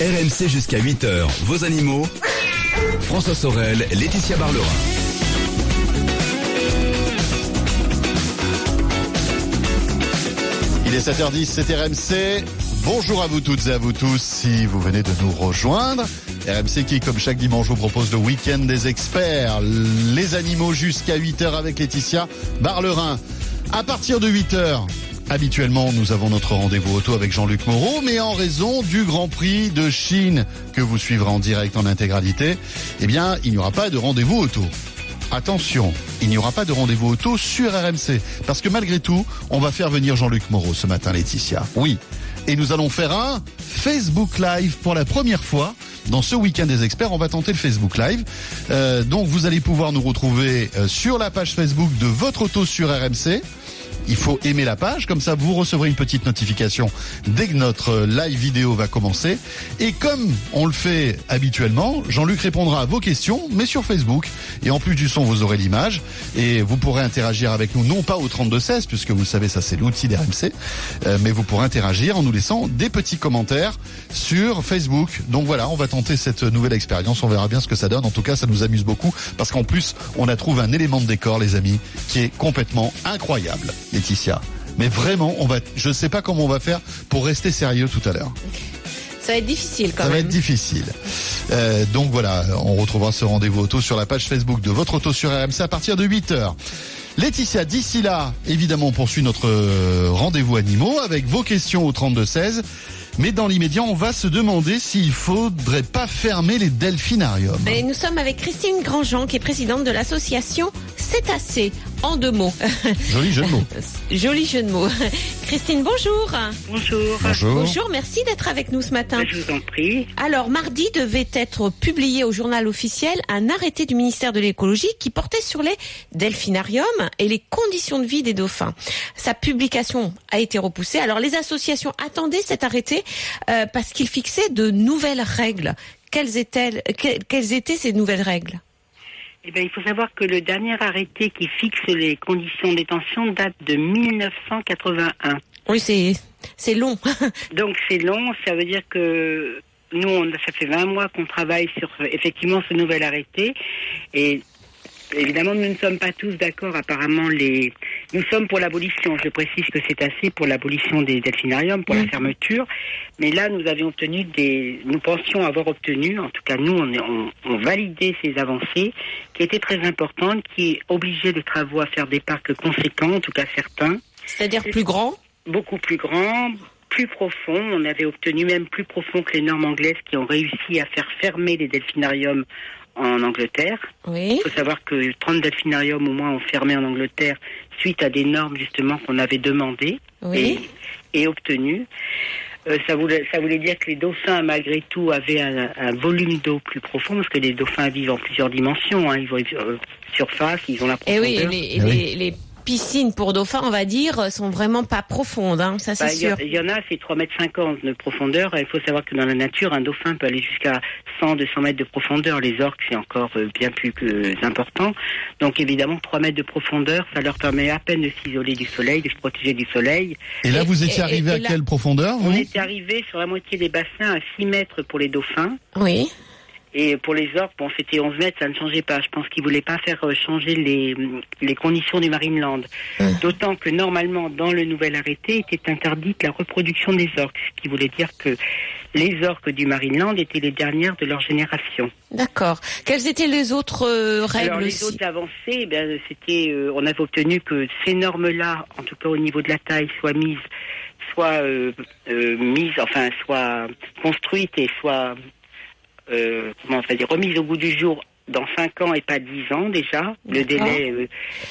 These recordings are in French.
RMC jusqu'à 8h, vos animaux. François Sorel, Laetitia Barlerin. Il est 7h10, c'est RMC. Bonjour à vous toutes et à vous tous si vous venez de nous rejoindre. RMC qui, comme chaque dimanche, vous propose le week-end des experts. Les animaux jusqu'à 8h avec Laetitia Barlerin. À partir de 8h, Habituellement, nous avons notre rendez-vous auto avec Jean-Luc Moreau, mais en raison du Grand Prix de Chine que vous suivrez en direct en intégralité, eh bien, il n'y aura pas de rendez-vous auto. Attention, il n'y aura pas de rendez-vous auto sur RMC, parce que malgré tout, on va faire venir Jean-Luc Moreau ce matin, Laetitia. Oui. Et nous allons faire un Facebook Live pour la première fois. Dans ce week-end des experts, on va tenter le Facebook Live. Euh, donc vous allez pouvoir nous retrouver euh, sur la page Facebook de votre auto sur RMC il faut aimer la page, comme ça vous recevrez une petite notification dès que notre live vidéo va commencer. Et comme on le fait habituellement, Jean-Luc répondra à vos questions, mais sur Facebook. Et en plus du son, vous aurez l'image et vous pourrez interagir avec nous, non pas au 3216, puisque vous savez, ça c'est l'outil d'RMC, euh, mais vous pourrez interagir en nous laissant des petits commentaires sur Facebook. Donc voilà, on va tenter cette nouvelle expérience, on verra bien ce que ça donne. En tout cas, ça nous amuse beaucoup parce qu'en plus, on a trouvé un élément de décor, les amis, qui est complètement incroyable. Laetitia. Mais vraiment, on va, je ne sais pas comment on va faire pour rester sérieux tout à l'heure. Ça va être difficile quand Ça même. va être difficile. Euh, donc voilà, on retrouvera ce rendez-vous auto sur la page Facebook de votre auto sur RMC à partir de 8h. Laetitia, d'ici là, évidemment, on poursuit notre euh, rendez-vous animaux avec vos questions au 32-16. Mais dans l'immédiat, on va se demander s'il faudrait pas fermer les delphinariums. Et nous sommes avec Christine Grandjean, qui est présidente de l'association Cétacé. En deux mots. Joli jeu de mots. Joli jeu de mots. Christine, bonjour. Bonjour. Bonjour. Bonjour, merci d'être avec nous ce matin. Je vous en prie. Alors, mardi devait être publié au journal officiel un arrêté du ministère de l'écologie qui portait sur les delphinariums et les conditions de vie des dauphins. Sa publication a été repoussée. Alors, les associations attendaient cet arrêté euh, parce qu'il fixait de nouvelles règles. Quelles étaient, que- quelles étaient ces nouvelles règles? Eh bien, il faut savoir que le dernier arrêté qui fixe les conditions de détention date de 1981. Oui, c'est c'est long. Donc c'est long, ça veut dire que nous, on, ça fait 20 mois qu'on travaille sur effectivement ce nouvel arrêté. Et évidemment, nous ne sommes pas tous d'accord. Apparemment, les nous sommes pour l'abolition. Je précise que c'est assez pour l'abolition des delphinariums, pour la fermeture. Mais là, nous avions obtenu des, nous pensions avoir obtenu, en tout cas nous, on, est- on, on validait ces avancées qui étaient très importantes, qui obligeaient les travaux à faire des parcs conséquents, en tout cas certains C'est-à-dire plus grand beaucoup plus grand, plus profond. On avait obtenu même plus profond que les normes anglaises qui ont réussi à faire fermer les delphinariums en Angleterre. Oui. Il faut savoir que 30 delphinariums au moins ont fermé en Angleterre suite à des normes justement qu'on avait demandées Oui. et, et obtenues. Euh, ça, voulait, ça voulait dire que les dauphins, malgré tout, avaient un, un volume d'eau plus profond, parce que les dauphins vivent en plusieurs dimensions. Hein. Ils vont euh, surface, ils ont la Et profondeur. oui, et les, et Eh oui. les- les piscines pour dauphins, on va dire, sont vraiment pas profondes, hein, ça c'est Bah, Il y, sûr. il y en a, c'est 3,50 mètres de profondeur. Il faut savoir que dans la nature, un dauphin peut aller jusqu'à 100, 200 mètres de profondeur. Les orques, c'est encore euh, bien plus que, euh, important. Donc évidemment, 3 mètres de profondeur, ça leur permet à peine de s'isoler du soleil, de se protéger du soleil. Et là, Et- vous étiez arrivé et à là- quelle profondeur, vous On était arrivé sur la moitié des bassins à 6 mètres pour les dauphins. Oui. Et pour les orques, bon, c'était 11 mètres, ça ne changeait pas. Je pense qu'ils voulaient pas faire euh, changer les, les conditions du Marineland. D'autant que normalement, dans le nouvel arrêté, était interdite la reproduction des orques, ce qui voulait dire que les orques du Marineland étaient les dernières de leur génération. D'accord. Quelles étaient les autres euh, règles Alors les aussi autres avancées, eh bien, c'était, euh, on avait obtenu que ces normes-là, en tout cas au niveau de la taille, soient mises, soient euh, euh, mises, enfin, soient construites et soient, euh, comment on va dire, remises au goût du jour dans 5 ans et pas 10 ans déjà. Le délai euh,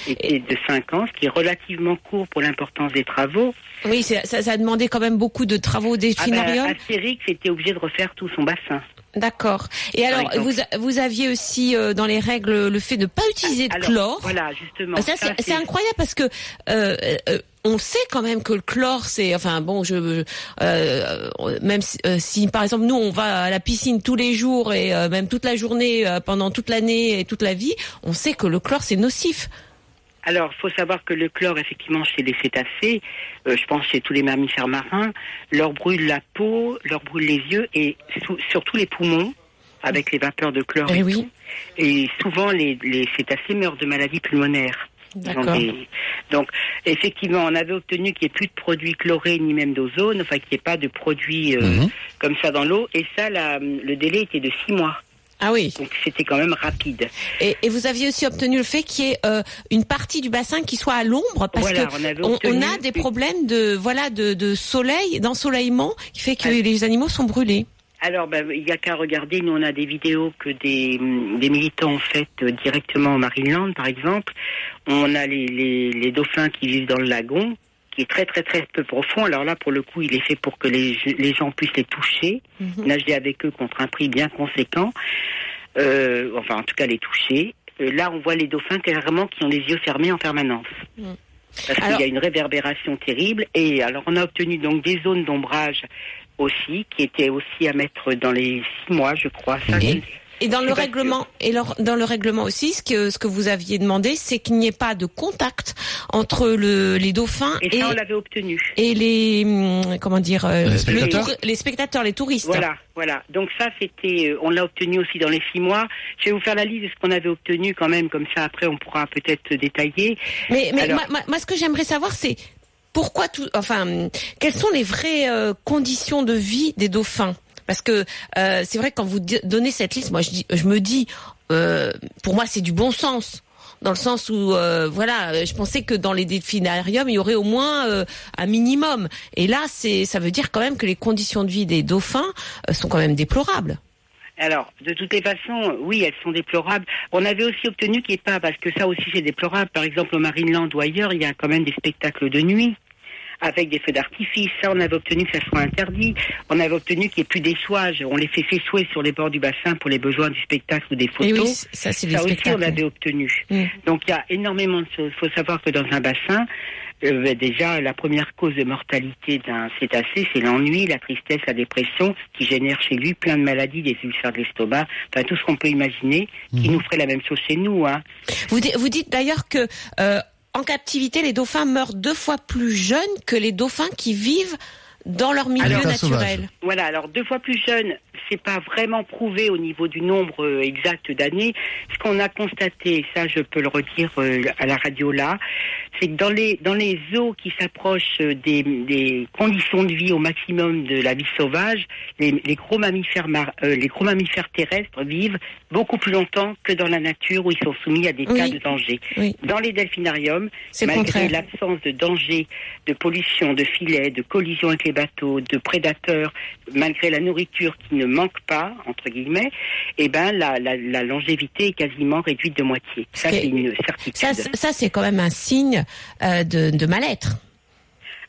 était de 5 ans, ce qui est relativement court pour l'importance des travaux. Oui, ça, ça a demandé quand même beaucoup de travaux au Ah ben. Astérix était obligé de refaire tout son bassin. D'accord. Et alors, vous, vous aviez aussi euh, dans les règles le fait de ne pas utiliser de Alors, chlore. Voilà, justement. Ah, Ça, c'est- incroyable parce que euh, euh, on sait quand même que le chlore, c'est, enfin bon, je, euh, même si, si, par exemple nous on va à la piscine tous les jours et euh, même toute la journée euh, pendant toute l'année et toute la vie, on sait que le chlore c'est nocif. Alors, il faut savoir que le chlore, effectivement, chez les cétacés, euh, je pense chez tous les mammifères marins, leur brûle la peau, leur brûle les yeux et sou- surtout les poumons avec les vapeurs de chlore. Eh et oui. tout. Et souvent, les, les cétacés meurent de maladies pulmonaires. Des- Donc, effectivement, on avait obtenu qu'il n'y ait plus de produits chlorés ni même d'ozone, enfin qu'il n'y ait pas de produits euh, Mhm. comme ça dans l'eau. Et ça, la- le délai était de six mois. Ah oui. Donc, c'était quand même rapide. Et, et vous aviez aussi obtenu le fait qu'il y ait euh, une partie du bassin qui soit à l'ombre parce Voilà, que on a des problèmes de voilà de, de soleil, d'ensoleillement qui fait que Ah. les animaux sont brûlés. Alors, ben, il n'y a qu'à regarder. Nous, on a des vidéos que des, des militants ont faites euh, directement au Maryland, par exemple. On a les, les, les dauphins qui vivent dans le lagon, qui est très, très, très peu profond. Alors là, pour le coup, il est fait pour que les, les gens puissent les toucher, Mhm. nager avec eux contre un prix bien conséquent. Euh, enfin, en tout cas, les toucher. Euh, là, on voit les dauphins clairement qui ont les yeux fermés en permanence. Mhm. Parce Alors- qu'il y a une réverbération terrible. Et alors, on a obtenu donc des zones d'ombrage aussi, qui étaient aussi à mettre dans les six mois, je crois. Je- Et dans le règlement, et leur- dans le règlement aussi, ce que ce que vous aviez demandé, c'est qu'il n'y ait pas de contact entre le, les dauphins Et et, ça, on l'avait obtenu. et les hum, comment dire euh, Les le spectateurs les spectateurs, les touristes. Voilà, voilà. Donc ça, c'était, euh, on l'a obtenu aussi dans les six mois. Je vais vous faire la liste de ce qu'on avait obtenu quand même, comme ça après on pourra peut-être détailler. Mais, mais Alors- moi, moi- moi, ce que j'aimerais savoir, c'est pourquoi tout, enfin, hum, quelles sont les vraies euh, conditions de vie des dauphins? Parce que euh, c'est vrai que quand vous donnez cette liste, moi je, dis, je me dis, euh, pour moi c'est du bon sens. Dans le sens où, euh, voilà, je pensais que dans les delphinariums, il y aurait au moins un minimum. Et là, c'est, ça veut dire quand même que les conditions de vie des dauphins sont quand même déplorables. Alors, de toutes les façons, oui, elles sont déplorables. On avait aussi obtenu qu'il n'y ait pas, parce que ça aussi c'est déplorable. Par exemple, au Marineland ou ailleurs, il y a quand même des spectacles de nuit avec des feux d'artifice. Ça, on avait obtenu que ça soit interdit. On avait obtenu qu'il n'y ait plus d'échouage. On les fait s'échouer sur les bords du bassin pour les besoins du spectacle ou des Et photos. oui, ça c'est les Ça aussi, on l'avait obtenu. Mm. Donc, il y a énormément de choses. Il faut savoir que dans un bassin, euh, déjà, la première cause de mortalité d'un cétacé, c'est l'ennui, la tristesse, la dépression, qui génère chez lui plein de maladies, des ulcères de l'estomac, enfin tout ce qu'on peut imaginer, qui nous ferait la même chose chez nous. Hein. Vous, vous dites d'ailleurs que euh, en captivité, les dauphins meurent deux fois plus jeunes que les dauphins qui vivent dans leur milieu naturel. Voilà, alors deux fois plus jeune, c'est pas vraiment prouvé au niveau du nombre euh, exact d'années. Ce qu'on a constaté, ça je peux le redire euh, à la radio là, c'est que dans les dans les eaux qui s'approchent euh, des, des conditions de vie au maximum de la vie sauvage, les, les gros mammifères mar- euh, les gros mammifères terrestres vivent beaucoup plus longtemps que dans la nature où ils sont soumis à des Oui. cas de danger. Oui. Dans les delphinariums, malgré l'absence de danger, de pollution, de filets, de collisions avec les bateaux, de prédateurs, malgré la nourriture qui ne manque pas, entre guillemets, eh ben, la, la, la longévité est quasiment réduite de moitié. Ça, c'est une certitude. Ça, ça c'est quand même un signe de, de mal-être.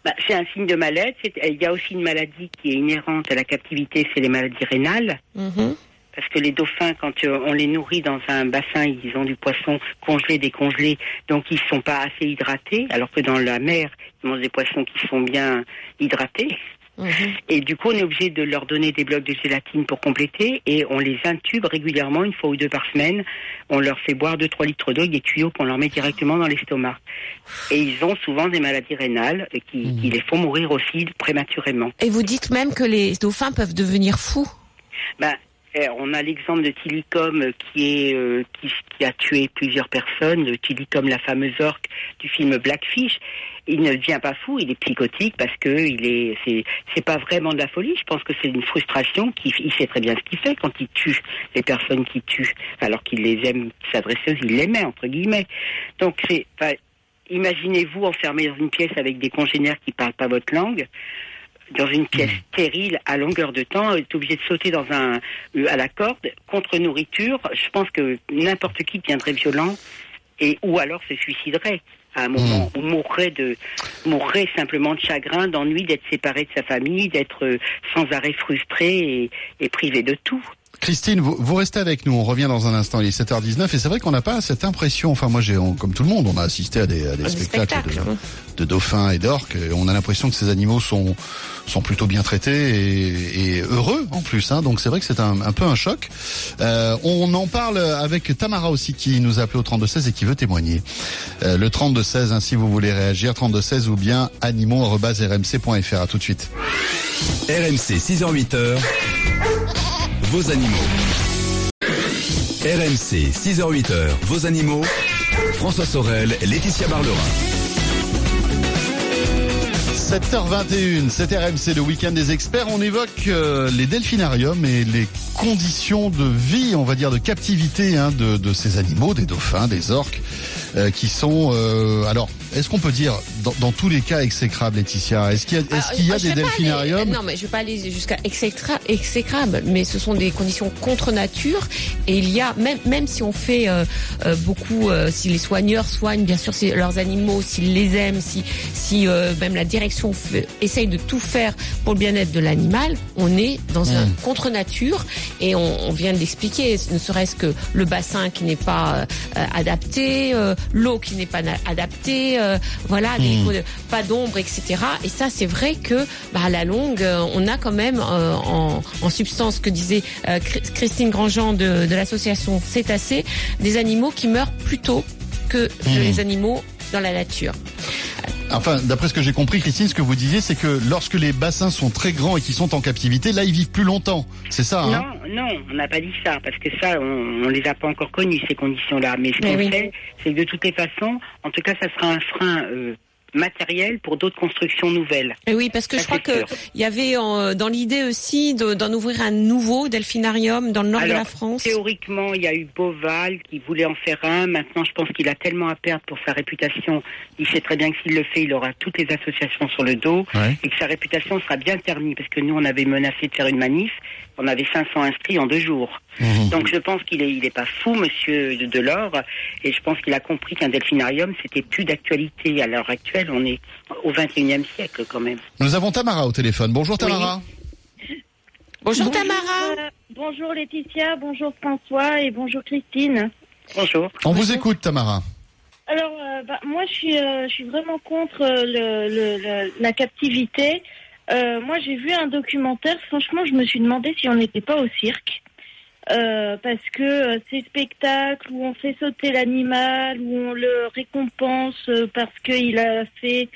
Bah, c'est un signe de mal-être. Il y a aussi une maladie qui est inhérente à la captivité, c'est les maladies rénales. Mhm. Parce que les dauphins, quand euh, on les nourrit dans un bassin, ils ont du poisson congelé, décongelé, donc ils sont pas assez hydratés, alors que dans la mer, ils mangent des poissons qui sont bien hydratés. Mhm. Et du coup, on est obligé de leur donner des blocs de gélatine pour compléter, et on les intube régulièrement, une fois ou deux par semaine. On leur fait boire 2-3 litres d'eau, avec des tuyaux qu'on leur met directement dans l'estomac. Et ils ont souvent des maladies rénales et qui, qui les font mourir aussi prématurément. Et vous dites même que les dauphins peuvent devenir fous. Ben, on a l'exemple de Tillicum euh, qui est euh, qui, qui a tué plusieurs personnes. Le Tillicum, la fameuse orque du film Blackfish. Il ne devient pas fou, il est psychotique parce que il est c'est c'est pas vraiment de la folie. Je pense que c'est une frustration. Qu'il il sait très bien ce qu'il fait quand il tue les personnes qu'il tue, alors qu'il les aime s'adresser, il les met entre guillemets. Donc imaginez-vous enfermé dans une pièce avec des congénères qui parlent pas votre langue dans une pièce stérile à longueur de temps, est obligé de sauter dans un euh, à la corde contre nourriture. Je pense que n'importe qui deviendrait violent et ou alors se suiciderait à un moment ou mourrait de mourrait simplement de chagrin, d'ennui, d'être séparé de sa famille, d'être euh, sans arrêt frustré et, et privé de tout. Christine, vous, vous, restez avec nous. On revient dans un instant. Il est 7h19 et c'est vrai qu'on n'a pas cette impression. Enfin, moi, j'ai, comme tout le monde, on a assisté à des, à des spectacles, spectacle, de, de dauphins et d'orques. et On a l'impression que ces animaux sont sont plutôt bien traités et, et heureux en plus. Hein. Donc c'est vrai que c'est un, un peu un choc. Euh, on en parle avec Tamara aussi qui nous a appelé au 3216 et qui veut témoigner. Euh, le 3216, hein, si vous voulez réagir, 3216 ou bien animaux@rmc.fr. À tout de suite. RMC 6h-8h, vos animaux. RMC 6h-8h, vos animaux. François Sorel, Laetitia Barlerin. 7h21, c'est RMC, le week-end des experts. On évoque euh, les delphinariums et les conditions de vie, on va dire, de captivité hein, de, ces animaux, des dauphins, des orques, euh, qui sont... euh, alors, est-ce qu'on peut dire, dans, dans tous les cas, exécrables, Laetitia? Est-ce qu'il y a, est-ce Alors, qu'il y a Ah, des aller- delphinariums? Non, mais je vais pas aller jusqu'à exécra- exécrable, mais ce sont des conditions contre nature. Et il y a même même si on fait euh, euh, beaucoup, euh, si les soigneurs soignent bien sûr leurs animaux, s'ils les aiment, si si même la direction fait- essaye de tout faire pour le bien-être de l'animal, on est dans un Mm. contre nature et on, on vient de l'expliquer. Ne serait-ce que le bassin qui n'est pas adapté, l'eau qui n'est pas na- euh, voilà, des- Mm. pas d'ombre, etc. Et ça, c'est vrai que bah, à la longue, euh, on a quand même euh, en, en substance, que disait euh, Chri- Christine Grandjean de, de l'association Cétacé, des animaux qui meurent plus tôt que Mhm. les animaux dans la nature. Enfin, d'après ce que j'ai compris, Christine, ce que vous disiez, c'est que lorsque les bassins sont très grands et qu'ils sont en captivité, là, ils vivent plus longtemps. C'est ça, hein Non, non, on n'a pas dit ça, parce que ça, on, on les a pas encore connues, ces conditions-là. Mais ce Mais qu'on oui. sait, c'est que de toutes les façons, en tout cas, ça sera un frein euh, matériel pour d'autres constructions nouvelles. Et oui, parce que Ça, je crois c'est que sûr. il y avait euh, dans l'idée aussi de- d'en ouvrir un nouveau delphinarium dans le nord de la France. Théoriquement, il y a eu Beauval qui voulait en faire un. Maintenant, je pense qu'il a tellement à perdre pour sa réputation. Il sait très bien que s'il le fait, il aura toutes les associations sur le dos Ouais. et que sa réputation sera bien ternie. Parce que nous, on avait menacé de faire une manif. On avait 500 inscrits en deux jours. Mhm. Donc, je pense qu'il est, il est pas fou, monsieur de Delors. Et je pense qu'il a compris qu'un delphinarium, c'était plus d'actualité. À l'heure actuelle, on est au 21e siècle quand même. Nous avons Tamara au téléphone. Bonjour Tamara. Bonjour Tamara. euh, bonjour Laetitia, bonjour François et bonjour Christine. Bonjour. On vous écoute Tamara. Alors, euh, bah, moi, je suis, euh, je suis vraiment contre euh, le, le- le- la captivité. Euh, moi, j'ai vu un documentaire. Franchement, je me suis demandé si on n'était pas au cirque. Euh, parce que euh, ces spectacles où on fait sauter l'animal, où on le récompense parce qu'il a fait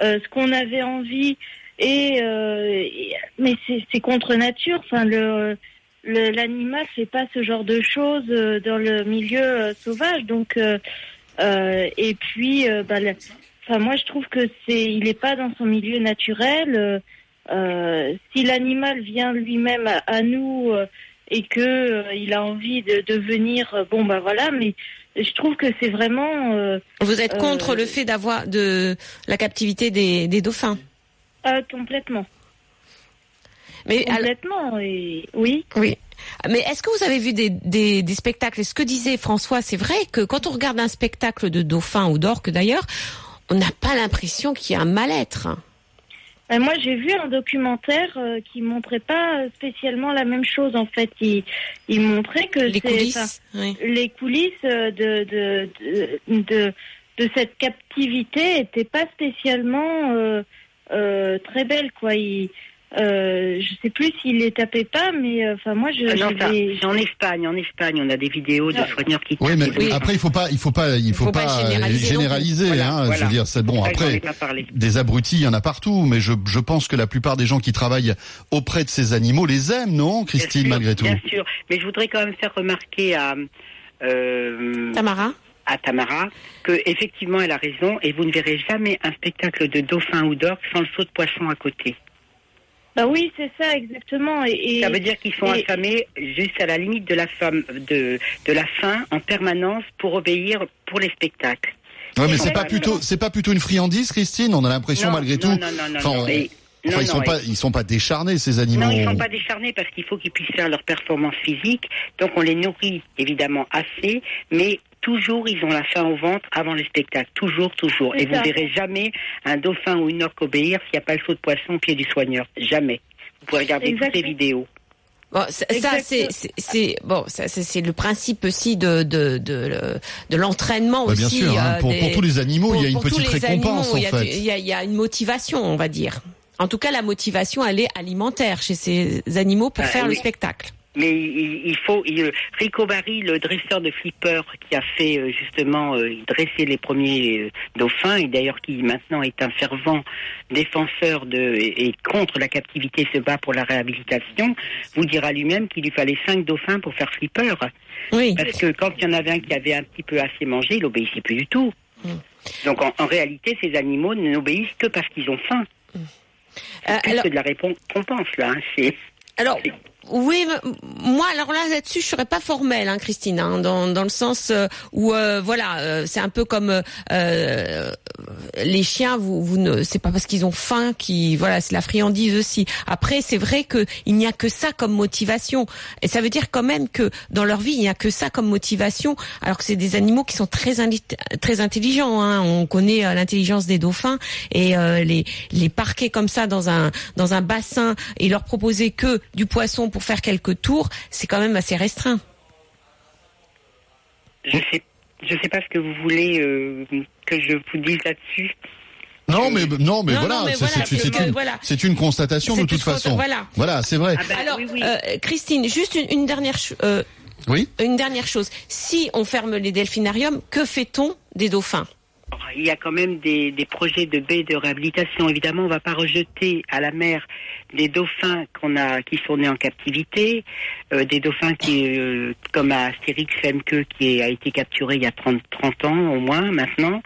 ce qu'on avait envie, et, mais c'est contre nature. Enfin, le l'animal fait pas ce genre de choses dans le milieu sauvage. Donc, et puis, bah, moi, je trouve que c'est, il est pas dans son milieu naturel. Euh, si l'animal vient lui-même à, à nous euh, et que euh, il a envie de, de venir, bon, bah voilà. Mais je trouve que c'est vraiment Vous êtes contre le fait d'avoir de la captivité des, des dauphins. ah, complètement, Mais alors- complètement. Et oui. Oui. Mais est-ce que vous avez vu des, des, des spectacles? Et ce que disait François, c'est vrai que quand on regarde un spectacle de dauphins ou d'orques d'ailleurs, on n'a pas l'impression qu'il y a un mal-être. Euh, Moi, j'ai vu un documentaire euh, qui montrait pas spécialement la même chose. En fait, il, il montrait que Les coulisses. oui. les coulisses euh, de de, de, de, de cette captivité étaient pas spécialement euh, euh, très belles. Quoi. Il, euh, je sais plus s'il les tapait pas, mais euh, enfin moi, je, Ah non, je ça, en Espagne, en Espagne, on a des vidéos de Ah. soigneurs qui Oui, mais après il faut pas, il faut pas, il faut, faut pas pas, euh, généraliser. Voilà, hein. Je veux dire, c'est bon. Après, des abrutis, il y en a partout, mais je, je pense que la plupart des gens qui travaillent auprès de ces animaux les aiment, non, Christine, Bien sûr, malgré tout. Bien sûr, mais je voudrais quand même faire remarquer à euh, Tamara à Tamara que effectivement elle a raison et vous ne verrez jamais un spectacle de dauphin ou d'orque sans le saut de poisson à côté. Bah oui, c'est ça exactement. Et, et- Ça veut dire qu'ils sont et- affamés juste à la limite de la femme de de la faim en permanence pour obéir pour les spectacles. Ouais, mais c'est pas Exactement. plutôt, c'est pas plutôt une friandise, Christine. On a l'impression malgré non, tout. Non, non, non, Enfin, non, on- mais- Enfin, non, ils sont pas, ils sont pas décharnés ces animaux. Non, ils sont pas décharnés parce qu'il faut qu'ils puissent faire leur performance physique. Donc on les nourrit évidemment assez, mais toujours ils ont la faim au ventre avant le spectacle. Toujours, toujours. Et vous ça. ne verrez jamais un dauphin ou une orque obéir s'il n'y a pas le saut de poisson au pied du soigneur. Jamais. Vous pouvez regarder toutes les vidéos. Bon, ça, ça, c'est c'est- c'est bon, ça, c'est le principe aussi de de de, de l'entraînement Bah, aussi. bien sûr, hein, euh, pour, des- pour tous les animaux, il y a une petite récompense animaux, il y a en fait. Il y, a, il y a une motivation, on va dire. En tout cas, la motivation, elle est alimentaire chez ces animaux pour Ah, faire le spectacle. Mais il, il faut. il- Rico Barry, le dresseur de flipper, qui a fait euh, justement euh, dresser les premiers euh, dauphins, et d'ailleurs qui maintenant est un fervent défenseur de et, et contre la captivité, se bat pour la réhabilitation, vous dira lui-même qu'il lui fallait cinq dauphins pour faire flipper. Oui. Parce que quand il y en avait un qui avait un petit peu assez mangé, il obéissait plus du tout. Mm. Donc en, en réalité, ces animaux n'obéissent que parce qu'ils ont faim. Euh, C'est plus alors, de la répon- récompense là. hein. C'est alors, oui, moi, alors là, là-dessus, je serais pas formelle, hein, Christine, hein, dans, dans le sens euh, où, euh, voilà, euh, c'est un peu comme euh, euh, les chiens. Vous, vous ne, c'est pas parce qu'ils ont faim qui, voilà, c'est la friandise aussi. Après, c'est vrai que il n'y a que ça comme motivation, et ça veut dire quand même que dans leur vie, il n'y a que ça comme motivation, alors que c'est des animaux qui sont très très intelligents. Hein. On connaît euh, l'intelligence des dauphins et les les parquer comme ça dans un dans un bassin et leur proposer que du poisson pour faire quelques tours, c'est quand même assez restreint. Je sais, je sais pas ce que vous voulez euh, que je vous dise là-dessus. Non, mais non, mais Non, voilà, c'est voilà, une, voilà. c'est une constatation de toute façon. voilà. Voilà, c'est vrai. Ah ben, Alors, oui, oui. euh, Christine, juste une, une dernière ch- euh, Oui. une dernière chose. Si on ferme les delphinariums, que fait-on des dauphins? Il y a quand même des, des projets de baies de réhabilitation. Évidemment, on ne va pas rejeter à la mer des dauphins qu'on a, qui sont nés en captivité, euh, des dauphins qui, euh, comme à Astérix Femke, qui a été capturé il y a 30, 30 ans au moins maintenant.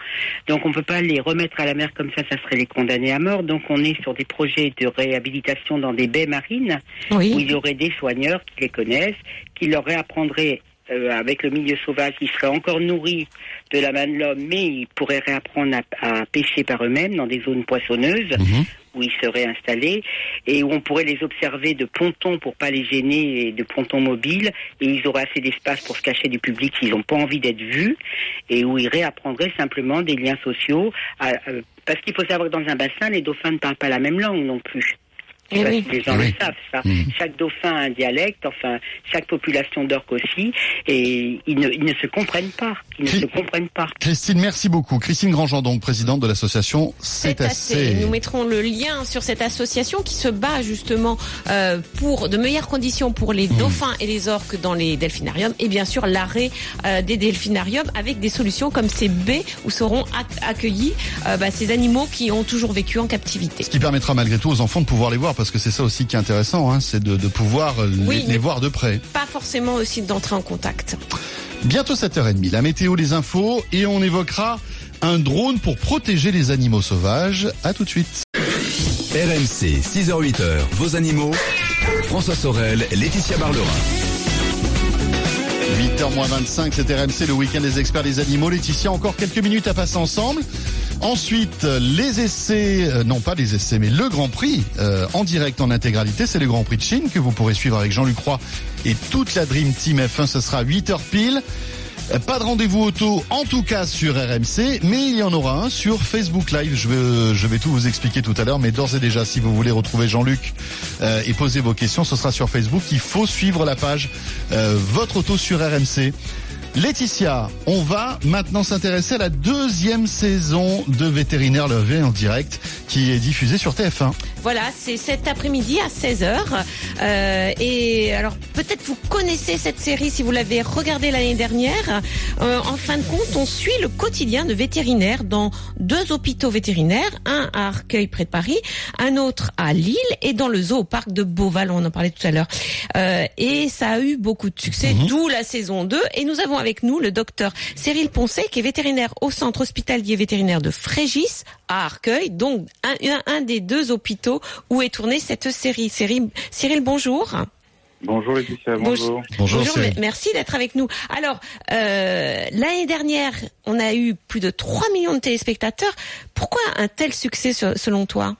Donc on ne peut pas les remettre à la mer comme ça, ça serait les condamner à mort. Donc on est sur des projets de réhabilitation dans des baies marines où Oui. il y aurait des soigneurs qui les connaissent, qui leur réapprendraient euh, avec le milieu sauvage, ils seraient encore nourris de la main de l'homme, mais ils pourraient réapprendre à, à pêcher par eux-mêmes dans des zones poissonneuses Mhm. où ils seraient installés et où on pourrait les observer de pontons pour pas les gêner et de pontons mobiles et ils auraient assez d'espace pour se cacher du public s'ils n'ont pas envie d'être vus et où ils réapprendraient simplement des liens sociaux à- euh, parce qu'il faut savoir que dans un bassin les dauphins ne parlent pas la même langue non plus. Eh pas oui. si les gens Oui. le savent, ça. Mhm. Chaque dauphin a un dialecte, enfin, chaque population d'orques aussi, et ils ne, ils ne se comprennent pas. Ils ne se comprennent pas. Christine, merci beaucoup. Christine Grandjean, donc présidente de l'association C'est assez. Nous mettrons le lien sur cette association qui se bat justement euh, pour de meilleures conditions pour les Mmh. dauphins et les orques dans les delphinariums et bien sûr l'arrêt euh, des delphinariums avec des solutions comme ces baies où seront ac- accueillis euh, bah, ces animaux qui ont toujours vécu en captivité. Ce qui permettra malgré tout aux enfants de pouvoir les voir, parce que c'est ça aussi qui est intéressant, hein, c'est de, de pouvoir les, voir de près. Pas forcément aussi d'entrer en contact. Bientôt 7h30, la météo, les infos, et on évoquera un drone pour protéger les animaux sauvages. À tout de suite. RMC, 6h-8h, vos animaux. François Sorel, Laetitia Barlerin. 8h25, c'est RMC, le week-end des experts des animaux. Laetitia, encore quelques minutes à passer ensemble. Ensuite, les essais, euh, non pas les essais, mais le Grand Prix euh, en direct en intégralité. C'est le Grand Prix de Chine que vous pourrez suivre avec Jean-Luc Roy et toute la Dream Team F1. Ce sera 8h pile. Euh, Pas de rendez-vous auto, en tout cas sur RMC, mais il y en aura un sur Facebook Live. Je vais, je vais tout vous expliquer tout à l'heure, mais d'ores et déjà, si vous voulez retrouver Jean-Luc euh, et poser vos questions, ce sera sur Facebook. Il faut suivre la page euh, Votre auto sur RMC. Laetitia, on va maintenant s'intéresser à la deuxième saison de Vétérinaire Levé en direct qui est diffusée sur TF1. Voilà, c'est cet après-midi à 16h. Euh, et alors, peut-être vous connaissez cette série si vous l'avez regardée l'année dernière. Euh, en fin de compte, on suit le quotidien de vétérinaires dans deux hôpitaux vétérinaires, un à Arcueil près de Paris, un autre à Lille et dans le zoo au parc de Beauval, on en parlait tout à l'heure. Euh, et ça a eu beaucoup de succès, d'où la saison 2. Et nous avons avec nous le docteur Cyril Poncet, qui est vétérinaire au centre hospitalier vétérinaire de Frégis à Arcueil, donc un, un- un des deux hôpitaux où est tournée cette série. Cyril, Cyril bonjour. Bonjour Laetitia, Bonjour. bonjour. Bonjour, merci d'être avec nous. Alors, euh, l'année dernière, on a eu plus de 3 millions de téléspectateurs. Pourquoi un tel succès se- selon toi?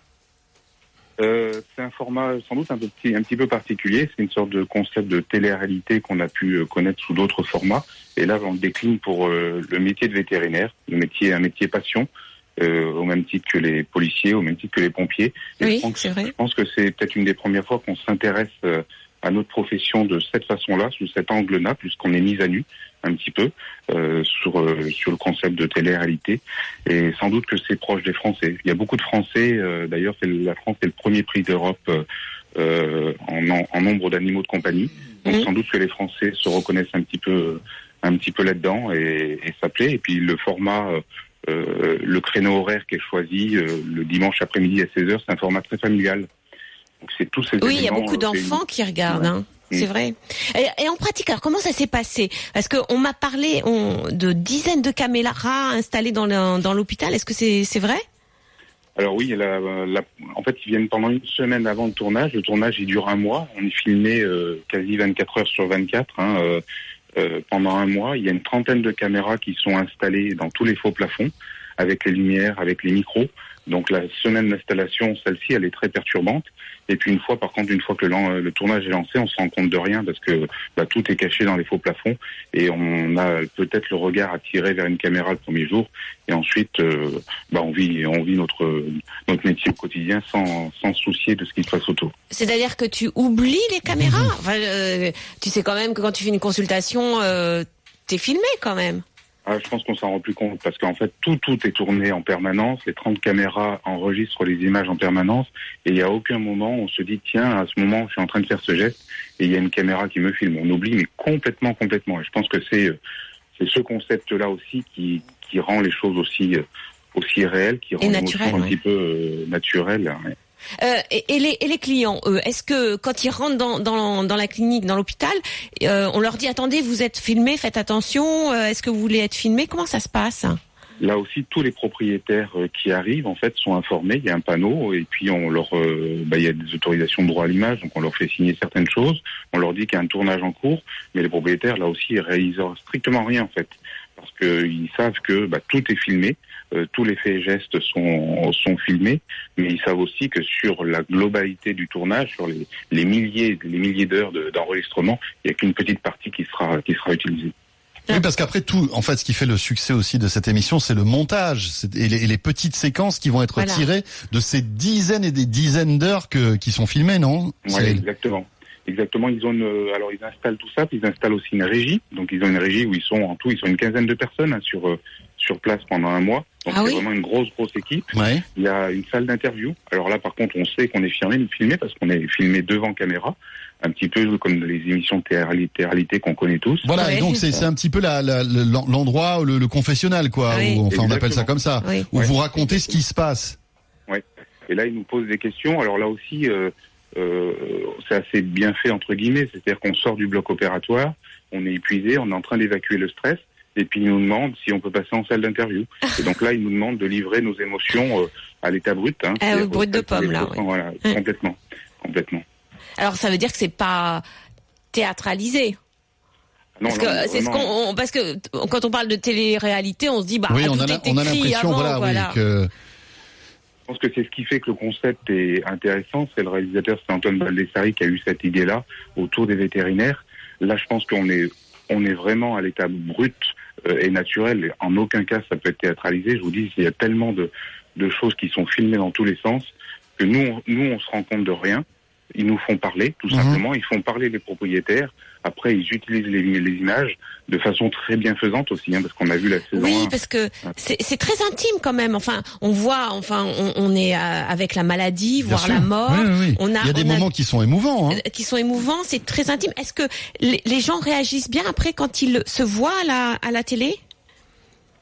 Euh, c'est un format sans doute un, petit, un petit peu particulier. C'est une sorte de concept de télé-réalité qu'on a pu euh, connaître sous d'autres formats. Et là, on le décline pour euh, le métier de vétérinaire, le métier, un métier passion, euh, au même titre que les policiers, au même titre que les pompiers. Et Oui, je pense, vrai. Je pense que c'est peut-être une des premières fois qu'on s'intéresse euh, à notre profession de cette façon-là, sous cet angle-là, puisqu'on est mis à nu un petit peu euh, sur euh, sur le concept de télé-réalité. Et sans doute que c'est proche des Français. Il y a beaucoup de Français. euh, D'ailleurs, la France est le premier prix d'Europe euh, en, en- nombre d'animaux de compagnie. Donc sans doute que les Français se reconnaissent un petit peu un petit peu là-dedans et, et ça plaît. Et puis le format. euh, euh, le créneau horaire qui est choisi euh, le dimanche après-midi à 16h, c'est un format très familial. Donc c'est tous ces Oui, il y a beaucoup d'enfants qui regardent. Ouais. Hein. C'est Mm. vrai. Et, et en pratique, alors comment ça s'est passé? Parce que on m'a parlé on, de dizaines de caméras installées dans l'hôpital. Est-ce que c'est c'est vrai? Alors oui, la- la- en fait, ils viennent pendant une semaine avant le tournage. Le tournage, il dure un mois. On est filmé euh, quasi 24 heures sur 24 hein, euh, pendant un mois. Il y a une trentaine de caméras qui sont installées dans tous les faux plafonds, avec les lumières, avec les micros. Donc la semaine d'installation, celle-ci, elle est très perturbante. Et puis une fois, par contre, une fois que le, tournage est lancé, on se rend compte de rien parce que bah, tout est caché dans les faux plafonds et on a peut-être le regard attiré vers une caméra le premier jour et ensuite, euh, bah, on vit, on vit notre notre métier au quotidien sans sans soucier de ce qui se passe autour. C'est-à-dire que tu oublies les caméras? Euh, tu sais quand même que quand tu fais une consultation, euh, t'es filmé quand même. Ah, je pense qu'on s'en rend plus compte parce qu'en fait tout tout est tourné en permanence. Les 30 caméras enregistrent les images en permanence et il y a aucun moment où on se dit tiens à ce moment je suis en train de faire ce geste et il y a une caméra qui me filme. On oublie mais complètement complètement. Et je pense que c'est euh, c'est ce concept là aussi qui qui rend les choses aussi euh, aussi réelles, qui rend l'émotion un ouais. petit peu euh, naturelle. ouais. Euh, et, les, clients, eux, est-ce que quand ils rentrent dans, dans, la clinique, dans l'hôpital, euh, on leur dit attendez, vous êtes filmé, faites attention. euh, est-ce que vous voulez être filmé Comment ça se passe? Là aussi, tous les propriétaires qui arrivent, en fait, sont informés. Il y a un panneau et puis on leur, bah, il y a des autorisations de droit à l'image, donc on leur fait signer certaines choses. On leur dit qu'il y a un tournage en cours, mais les propriétaires, là aussi, ils réalisent strictement rien, en fait, parce qu'ils savent que bah, tout est filmé, euh, tous les faits et gestes sont sont filmés, mais ils savent aussi que sur la globalité du tournage, sur les, les milliers, les milliers d'heures de- d'enregistrement, il n'y a qu'une petite partie qui sera qui sera utilisée. Oui, parce qu'après tout, en fait, ce qui fait le succès aussi de cette émission, c'est le montage et les, et les petites séquences qui vont être Voilà. tirées de ces dizaines et des dizaines d'heures qui sont filmées, non C'est- exactement. Exactement. Ils ont une, euh, alors ils installent tout ça, puis ils installent aussi une régie. Donc ils ont une régie où ils sont en tout, ils sont une quinzaine de personnes hein, sur euh, sur place pendant un mois. Donc Ah c'est oui vraiment une grosse grosse équipe. Ouais. Il y a une salle d'interview. Alors là, par contre, on sait qu'on est filmé, filmé parce qu'on est filmé devant caméra, un petit peu comme les émissions de télé-réalité qu'on connaît tous. Voilà, Ouais. et donc c'est c'est un petit peu l'endroit, le, le confessionnal, quoi. Oui. où- enfin, on appelle ça comme ça. Oui. Où Ouais. vous racontez ce qui se passe. Et là, ils nous posent des questions. Alors là aussi, euh, euh, c'est assez bien fait entre guillemets. C'est-à-dire qu'on sort du bloc opératoire, on est épuisé, on est en train d'évacuer le stress. Et puis ils nous demandent si on peut passer en salle d'interview. Et donc là, ils nous demandent de livrer nos émotions euh, à l'état brut. Hein, Ah brut de pomme, là, Voilà, Ouais. complètement, complètement. Alors ça veut dire que c'est pas théâtralisé. Non, Parce non, que c'est ce qu'on on- parce que quand on parle de télé-réalité, on se dit bah oui, on a, la- on a l'impression, avant, voilà, voilà. oui, que Je pense que c'est ce qui fait que le concept est intéressant. C'est le réalisateur, c'est Antoine Baldessari qui a eu cette idée-là autour des vétérinaires. Là, je pense qu'on est, on est vraiment à l'état brut euh, et naturel. En aucun cas, ça peut être théâtralisé. Je vous dis, il y a tellement de, de choses qui sont filmées dans tous les sens que nous, nous, on se rend compte de rien. Ils nous font parler, tout Mhm. simplement. Ils font parler les propriétaires. Après, ils utilisent les, les images de façon très bienfaisante aussi, hein, parce qu'on a vu la saison Oui, 1. parce que c'est très intime quand même. Enfin, on voit, enfin, on, on est euh, avec la maladie, bien voire sûr. la mort. Oui, oui, oui. On a, Il y a des a- moments qui sont émouvants. Hein. euh, qui sont émouvants, c'est très intime. Est-ce que les, les gens réagissent bien après quand ils se voient à la, à la télé?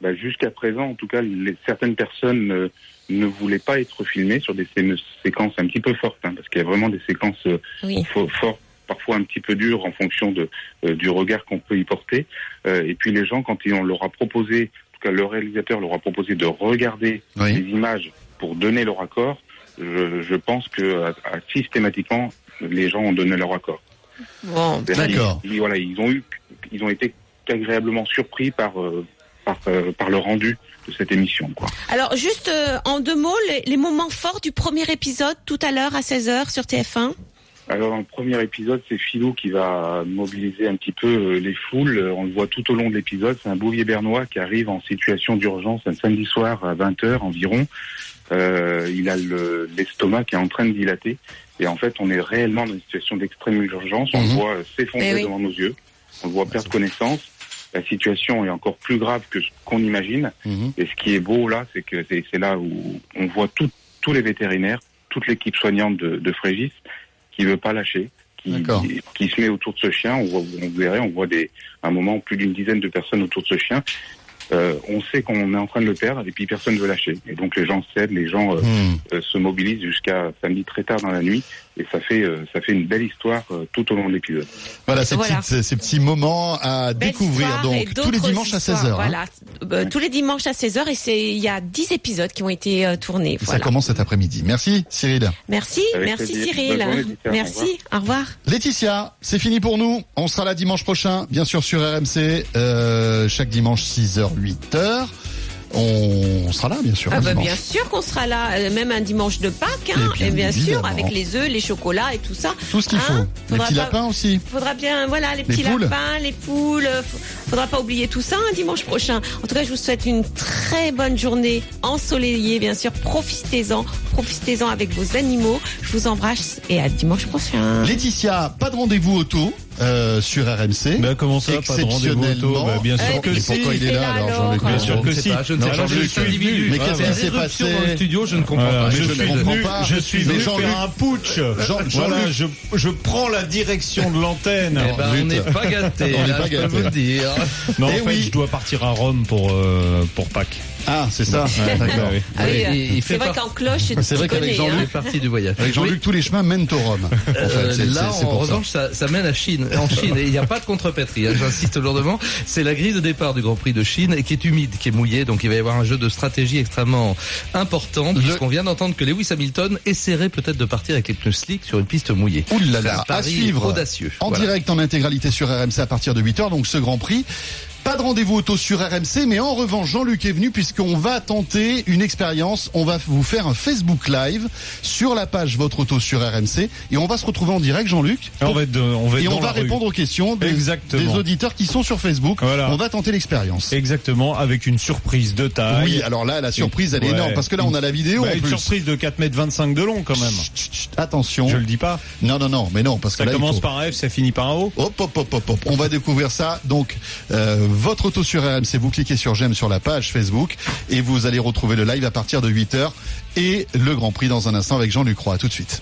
Bah, Jusqu'à présent, en tout cas, les, certaines personnes euh, ne voulaient pas être filmées sur des sé- séquences un petit peu fortes, hein, parce qu'il y a vraiment des séquences euh, Oui. fo- fortes, parfois un petit peu dures en fonction de, euh, du regard qu'on peut y porter. Euh, et puis les gens, quand ils- on leur a proposé, en tout cas le réalisateur leur a proposé de regarder Oui. les images pour donner leur accord, je, je pense que à- à- systématiquement, les gens ont donné leur accord. Bon, C'est-à-dire D'accord. ils- Voilà, ils ont eu, ils ont été agréablement surpris par euh, par, euh, par le rendu de cette émission. Quoi. alors juste euh, en deux mots, les, les moments forts du premier épisode tout à l'heure à 16h sur TF1. Alors dans le premier épisode, c'est Philou qui va mobiliser un petit peu euh, les foules. On le voit tout au long de l'épisode. C'est un bouvier bernois qui arrive en situation d'urgence un samedi soir à 20h environ. Euh, il a le- l'estomac qui est en train de dilater. Et en fait, on est réellement dans une situation d'extrême urgence. On Mhm. le voit euh, s'effondrer Eh oui. devant nos yeux. On le voit perdre connaissance. La situation est encore plus grave que ce qu'on imagine. Mhm. Et ce qui est beau là, c'est que c'est là où on voit tout- tous les vétérinaires, toute l'équipe soignante de, de Frégis qui veut pas lâcher, qui, se met autour de ce chien. On, voit, on verrait, on voit des, à un moment plus d'une dizaine de personnes autour de ce chien. Euh, on sait qu'on est en train de le perdre et puis personne ne veut lâcher. Et donc les gens cèdent, les gens euh, Hmm. euh, se mobilisent jusqu'à samedi très tard dans la nuit et ça fait euh, ça fait une belle histoire euh, tout au long de l'épisode. Voilà, ces, Voilà. petites- ces petits moments à Belle découvrir histoire et donc tous les dimanches à histoires, 16h. Voilà, Euh, tous les dimanches à 16h et c'est il y a 10 épisodes qui ont été euh, tournés. Ça Voilà. commence cet après-midi. Merci Cyril. Merci, Avec merci plaisir. Cyril. Dieter. Au Merci, au revoir. Laetitia, c'est fini pour nous. On sera là dimanche prochain, bien sûr sur RMC, euh, chaque dimanche 6h, 8h. On sera là, bien sûr. Ah bah bien sûr qu'on sera là, euh, même un dimanche de Pâques, hein, Et bien et bien sûr avec les œufs, les chocolats et tout ça. Tout ce qu'il Hein faut. Les Faudra petits pas- lapins aussi. Faudra bien, voilà, les petits poules. lapins, les poules. euh, Faudra pas oublier tout ça un dimanche prochain. En tout cas, je vous souhaite une très bonne journée ensoleillée, bien sûr. Profitez-en, profitez-en avec vos animaux. Je vous embrasse et à dimanche prochain. Laetitia, pas de rendez-vous auto euh, sur RMC. Bah comment ça, pas de rendez-vous auto. Bah, Bien Eh, sûr que Mais si. pourquoi il est là, alors, Jean-Luc Bien sûr Je que si. pas, je ne Non, sais pas, Jean-Luc, je suis individu. Mais qu'est-ce Ah, qui la s'est passé dans le studio, je ne comprends pas. je suis comprends venu, pas. je suis venu faire un putsch. Voilà, je, je prends la direction de l'antenne. Eh ben, on n'est pas gâtés, On n'est là, pas je peux gâtés. vous le dire. Non, en Eh fait, je dois partir à Rome pour euh, pour Pâques. Ah, c'est ça. D'accord. oui. Ah oui, Et- euh, il fait c'est vrai qu'en cloche, tu C'est vrai qu'avec Jean-Luc, hein. Partie du voyage. Avec Jean-Luc, tous les chemins mènent au. En fait, Euh, c'est- là, c'est- c'est en pour ça. revanche, ça, ça mène à Chine, en Chine, et il n'y a pas de contrepétrie. hein, J'insiste lourdement. C'est la grille de départ du Grand Prix de Chine, et qui est humide, qui est mouillée, donc il va y avoir un jeu de stratégie extrêmement important, puisqu'on vient d'entendre que Lewis Hamilton essaierait peut-être de partir avec les pneus slick sur une piste mouillée. Ouh là là, à suivre. audacieux. En Voilà. direct, en intégralité sur RMC à partir de 8h, donc ce Grand Prix. Pas de rendez-vous auto sur RMC, mais en revanche, Jean-Luc est venu puisqu'on va tenter une expérience. On va vous faire un Facebook Live sur la page Votre Auto sur RMC et on va se retrouver en direct, Jean-Luc. On va être, de- on va être Et on va rue. répondre aux questions des, des auditeurs qui sont sur Facebook. Voilà. On va tenter l'expérience. Exactement, avec une surprise de taille. Oui, alors là, la surprise, elle est Ouais. énorme parce que là, on a la vidéo Bah, en une plus. surprise de 4 mètres 25 de long quand même. Chut, chut, chut, attention. Je le dis pas. Non, non, non, mais non, parce Ça que là, il commence faut- par un F, ça finit par un O. Hop, hop, hop, hop, hop. On va découvrir ça. Donc, euh, votre auto sur RMC, vous cliquez sur j'aime sur la page Facebook et vous allez retrouver le live à partir de 8h et le Grand Prix dans un instant avec Jean-Luc Roy. Tout de suite.